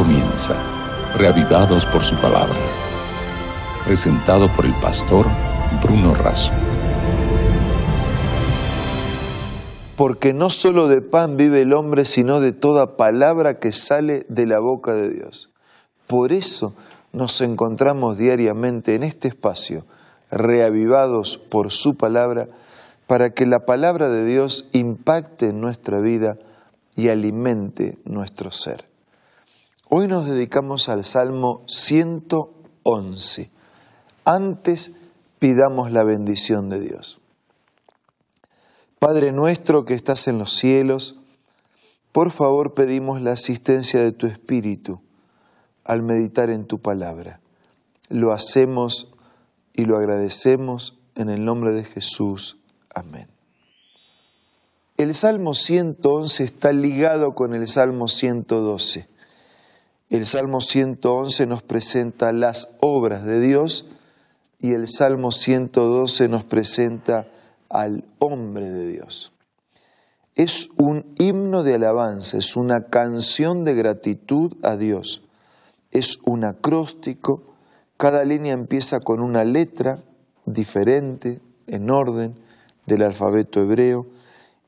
comienza, reavivados por su palabra. Presentado por el pastor Bruno Razo. Porque no solo de pan vive el hombre, sino de toda palabra que sale de la boca de Dios. Por eso nos encontramos diariamente en este espacio, reavivados por su palabra, para que la palabra de Dios impacte en nuestra vida y alimente nuestro ser. Hoy nos dedicamos al Salmo 111. Antes pidamos la bendición de Dios. Padre nuestro que estás en los cielos, por favor pedimos la asistencia de tu Espíritu al meditar en tu palabra. Lo hacemos y lo agradecemos en el nombre de Jesús. Amén. El Salmo 111 está ligado con el Salmo 112. El Salmo 111 nos presenta las obras de Dios y el Salmo 112 nos presenta al hombre de Dios. Es un himno de alabanza, es una canción de gratitud a Dios, es un acróstico, cada línea empieza con una letra diferente, en orden, del alfabeto hebreo,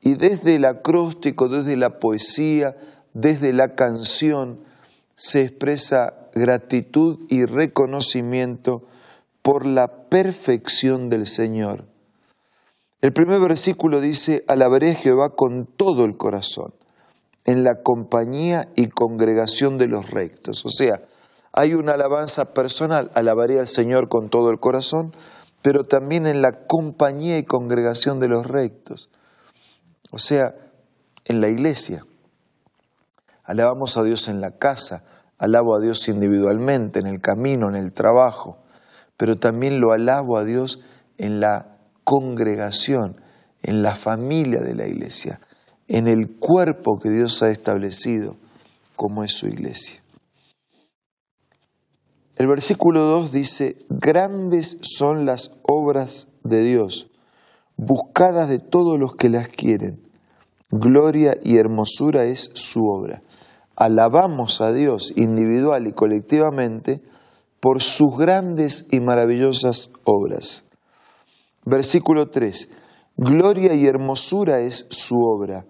y desde el acróstico, desde la poesía, desde la canción, se expresa gratitud y reconocimiento por la perfección del Señor. El primer versículo dice, alabaré a Jehová con todo el corazón, en la compañía y congregación de los rectos. O sea, hay una alabanza personal, alabaré al Señor con todo el corazón, pero también en la compañía y congregación de los rectos. O sea, en la iglesia. Alabamos a Dios en la casa, alabo a Dios individualmente, en el camino, en el trabajo, pero también lo alabo a Dios en la congregación, en la familia de la iglesia, en el cuerpo que Dios ha establecido como es su iglesia. El versículo 2 dice, grandes son las obras de Dios, buscadas de todos los que las quieren. Gloria y hermosura es su obra. Alabamos a Dios individual y colectivamente por sus grandes y maravillosas obras. Versículo 3. Gloria y hermosura es su obra,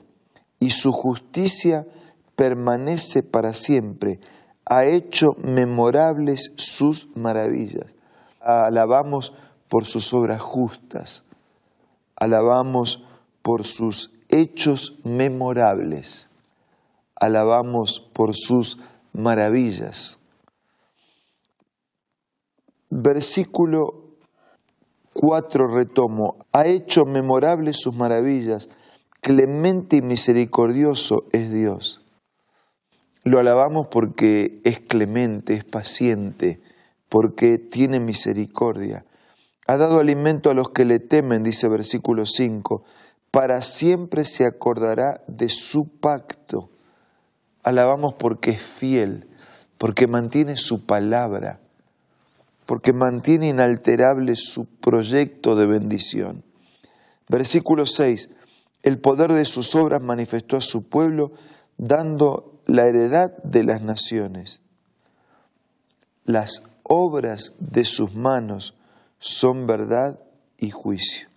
y su justicia permanece para siempre. Ha hecho memorables sus maravillas. Alabamos por sus obras justas. Alabamos por sus hechos memorables. Alabamos por sus maravillas. Versículo 4 retomo. Ha hecho memorables sus maravillas. Clemente y misericordioso es Dios. Lo alabamos porque es clemente, es paciente, porque tiene misericordia. Ha dado alimento a los que le temen, dice versículo 5 para siempre se acordará de su pacto. Alabamos porque es fiel, porque mantiene su palabra, porque mantiene inalterable su proyecto de bendición. Versículo 6. El poder de sus obras manifestó a su pueblo, dando la heredad de las naciones. Las obras de sus manos son verdad y juicio.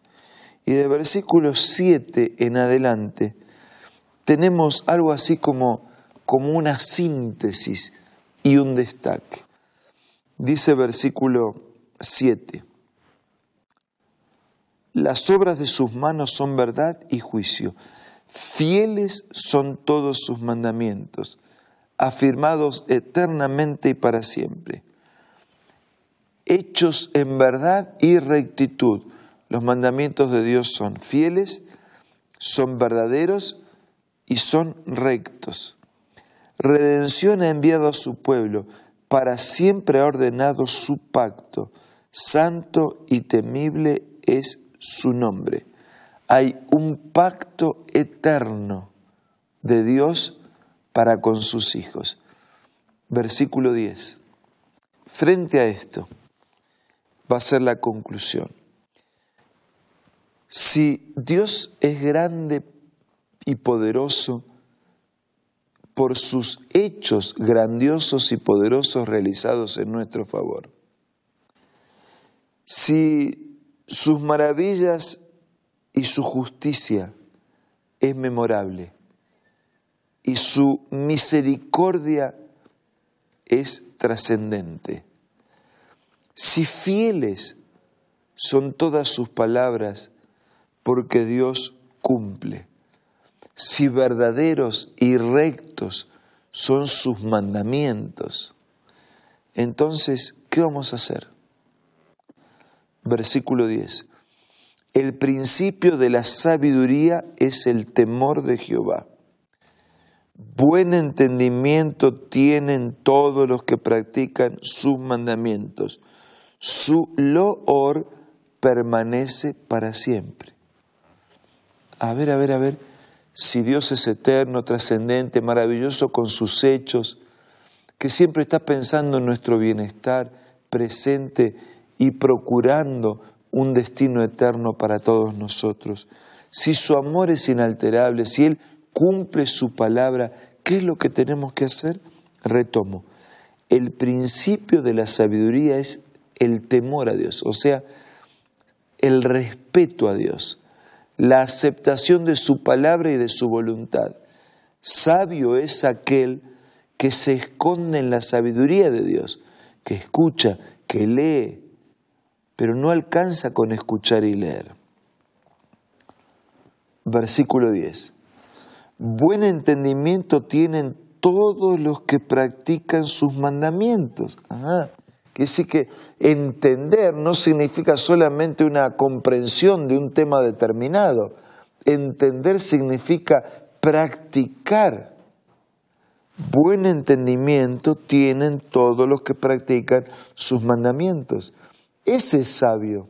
Y de versículo 7 en adelante tenemos algo así como, como una síntesis y un destaque. Dice versículo 7, las obras de sus manos son verdad y juicio, fieles son todos sus mandamientos, afirmados eternamente y para siempre, hechos en verdad y rectitud los mandamientos de Dios son fieles, son verdaderos y son rectos. Redención ha enviado a su pueblo, para siempre ha ordenado su pacto. Santo y temible es su nombre. Hay un pacto eterno de Dios para con sus hijos. Versículo 10. Frente a esto va a ser la conclusión. Si Dios es grande y poderoso por sus hechos grandiosos y poderosos realizados en nuestro favor. Si sus maravillas y su justicia es memorable y su misericordia es trascendente, si fieles son todas sus palabras, porque Dios cumple si verdaderos y rectos son sus mandamientos, entonces, ¿qué vamos a hacer? Versículo 10. El principio de la sabiduría es el temor de Jehová. Buen entendimiento tienen todos los que practican sus mandamientos. Su loor permanece para siempre. A ver, a ver, a ver si Dios es eterno, trascendente, maravilloso con sus hechos, que siempre está pensando en nuestro bienestar presente y procurando un destino eterno para todos nosotros. Si su amor es inalterable, si Él cumple su palabra, ¿qué es lo que tenemos que hacer? Retomo. El principio de la sabiduría es el temor a Dios, o sea, el respeto a Dios la aceptación de su palabra y de su voluntad. Sabio es aquel que se esconde en la sabiduría de Dios, que escucha, que lee, pero no alcanza con escuchar y leer. Versículo 10. Buen entendimiento tienen todos los que practican sus mandamientos. Ajá. Que decir que entender no significa solamente una comprensión de un tema determinado. Entender significa practicar. Buen entendimiento tienen todos los que practican sus mandamientos. Ese es sabio.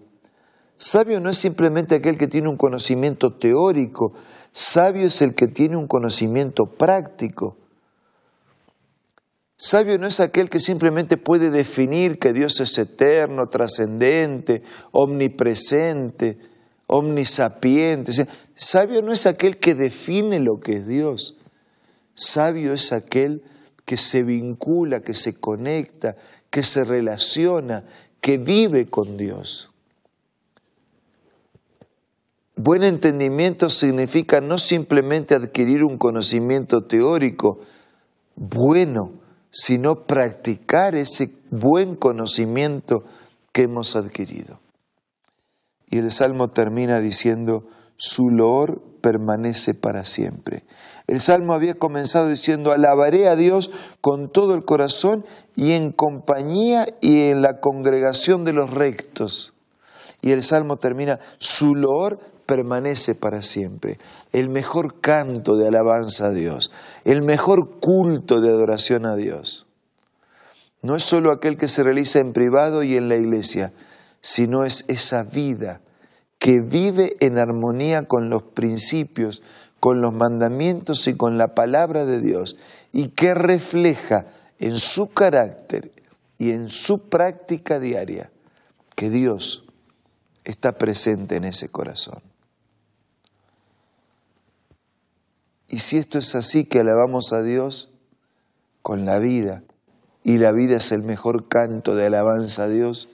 Sabio no es simplemente aquel que tiene un conocimiento teórico, sabio es el que tiene un conocimiento práctico. Sabio no es aquel que simplemente puede definir que Dios es eterno, trascendente, omnipresente, omnisapiente. Sabio no es aquel que define lo que es Dios. Sabio es aquel que se vincula, que se conecta, que se relaciona, que vive con Dios. Buen entendimiento significa no simplemente adquirir un conocimiento teórico bueno, sino practicar ese buen conocimiento que hemos adquirido. Y el Salmo termina diciendo, su loor permanece para siempre. El Salmo había comenzado diciendo, alabaré a Dios con todo el corazón y en compañía y en la congregación de los rectos. Y el Salmo termina, su loor permanece para siempre. El mejor canto de alabanza a Dios, el mejor culto de adoración a Dios. No es solo aquel que se realiza en privado y en la iglesia, sino es esa vida que vive en armonía con los principios, con los mandamientos y con la palabra de Dios y que refleja en su carácter y en su práctica diaria que Dios está presente en ese corazón. Y si esto es así, que alabamos a Dios con la vida, y la vida es el mejor canto de alabanza a Dios,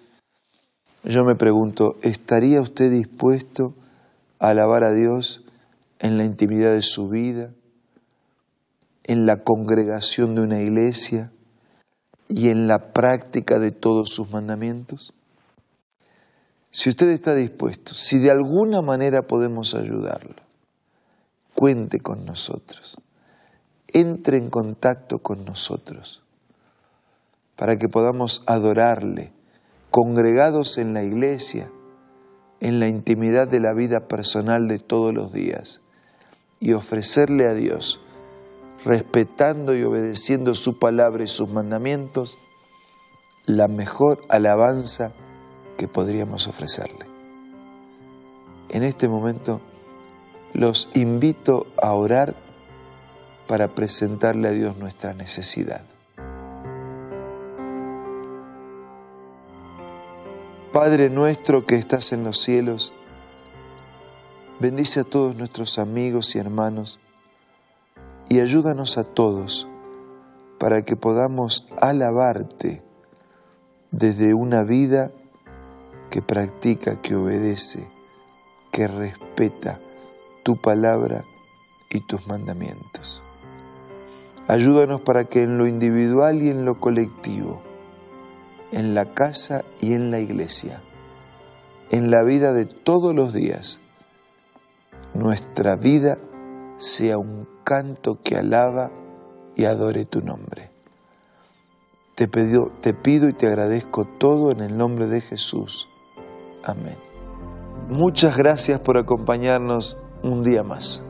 yo me pregunto, ¿estaría usted dispuesto a alabar a Dios en la intimidad de su vida, en la congregación de una iglesia y en la práctica de todos sus mandamientos? Si usted está dispuesto, si de alguna manera podemos ayudarlo, cuente con nosotros, entre en contacto con nosotros, para que podamos adorarle, congregados en la iglesia, en la intimidad de la vida personal de todos los días, y ofrecerle a Dios, respetando y obedeciendo su palabra y sus mandamientos, la mejor alabanza que podríamos ofrecerle. En este momento, los invito a orar para presentarle a Dios nuestra necesidad. Padre nuestro que estás en los cielos, bendice a todos nuestros amigos y hermanos y ayúdanos a todos para que podamos alabarte desde una vida que practica, que obedece, que respeta tu palabra y tus mandamientos. Ayúdanos para que en lo individual y en lo colectivo, en la casa y en la iglesia, en la vida de todos los días, nuestra vida sea un canto que alaba y adore tu nombre. Te, te pido y te agradezco todo en el nombre de Jesús. Amén. Muchas gracias por acompañarnos un día más.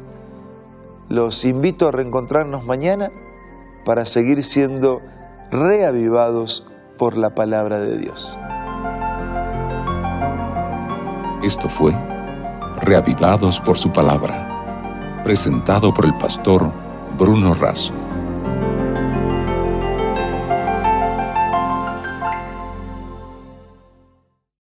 Los invito a reencontrarnos mañana para seguir siendo reavivados por la palabra de Dios. Esto fue Reavivados por su palabra, presentado por el pastor Bruno Razo.